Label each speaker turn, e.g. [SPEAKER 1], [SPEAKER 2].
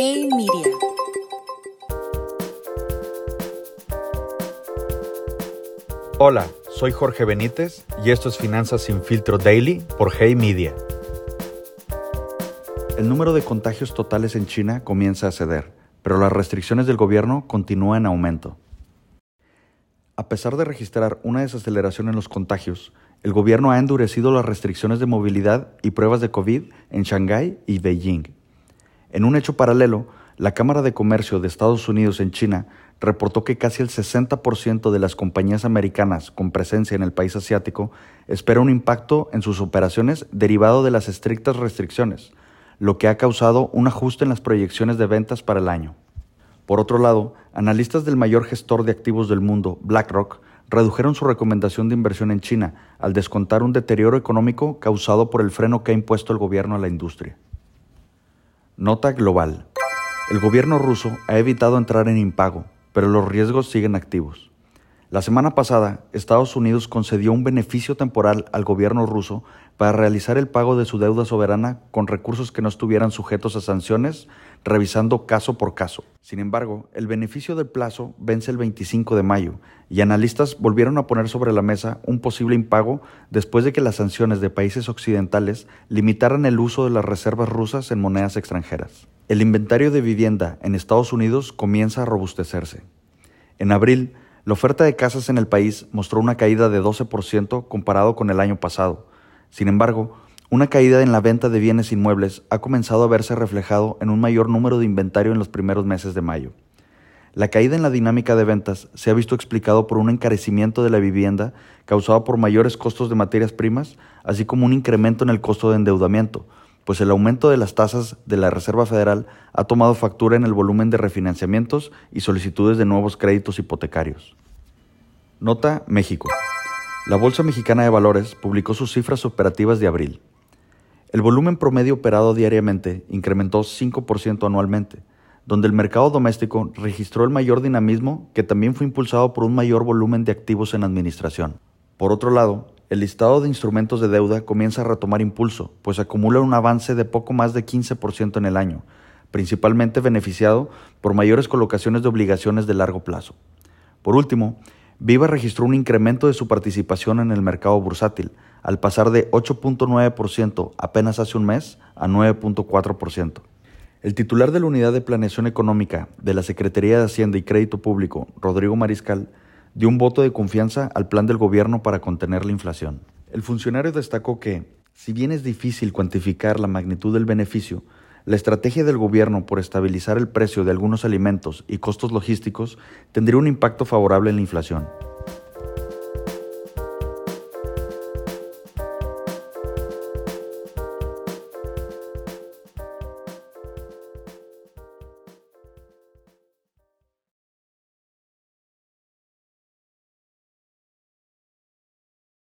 [SPEAKER 1] Hey Media.
[SPEAKER 2] Hola, soy Jorge Benítez y esto es Finanzas sin filtro daily por Hey Media. El número de contagios totales en China comienza a ceder, pero las restricciones del gobierno continúan en aumento. A pesar de registrar una desaceleración en los contagios, el gobierno ha endurecido las restricciones de movilidad y pruebas de COVID en Shanghái y Beijing. En un hecho paralelo, la Cámara de Comercio de Estados Unidos en China reportó que casi el 60% de las compañías americanas con presencia en el país asiático espera un impacto en sus operaciones derivado de las estrictas restricciones, lo que ha causado un ajuste en las proyecciones de ventas para el año. Por otro lado, analistas del mayor gestor de activos del mundo, BlackRock, redujeron su recomendación de inversión en China al descontar un deterioro económico causado por el freno que ha impuesto el gobierno a la industria. Nota global. El gobierno ruso ha evitado entrar en impago, pero los riesgos siguen activos. La semana pasada, Estados Unidos concedió un beneficio temporal al gobierno ruso para realizar el pago de su deuda soberana con recursos que no estuvieran sujetos a sanciones, revisando caso por caso. Sin embargo, el beneficio del plazo vence el 25 de mayo y analistas volvieron a poner sobre la mesa un posible impago después de que las sanciones de países occidentales limitaran el uso de las reservas rusas en monedas extranjeras. El inventario de vivienda en Estados Unidos comienza a robustecerse. En abril, la oferta de casas en el país mostró una caída de 12% comparado con el año pasado. Sin embargo, una caída en la venta de bienes inmuebles ha comenzado a verse reflejado en un mayor número de inventario en los primeros meses de mayo. La caída en la dinámica de ventas se ha visto explicado por un encarecimiento de la vivienda causado por mayores costos de materias primas, así como un incremento en el costo de endeudamiento, pues el aumento de las tasas de la Reserva Federal ha tomado factura en el volumen de refinanciamientos y solicitudes de nuevos créditos hipotecarios. Nota México. La Bolsa Mexicana de Valores publicó sus cifras operativas de abril. El volumen promedio operado diariamente incrementó 5% anualmente, donde el mercado doméstico registró el mayor dinamismo que también fue impulsado por un mayor volumen de activos en administración. Por otro lado, el listado de instrumentos de deuda comienza a retomar impulso, pues acumula un avance de poco más de 15% en el año, principalmente beneficiado por mayores colocaciones de obligaciones de largo plazo. Por último, Viva registró un incremento de su participación en el mercado bursátil, al pasar de 8.9% apenas hace un mes a 9.4%. El titular de la Unidad de Planeación Económica de la Secretaría de Hacienda y Crédito Público, Rodrigo Mariscal, dio un voto de confianza al plan del gobierno para contener la inflación. El funcionario destacó que, si bien es difícil cuantificar la magnitud del beneficio, la estrategia del gobierno por estabilizar el precio de algunos alimentos y costos logísticos tendría un impacto favorable en la inflación.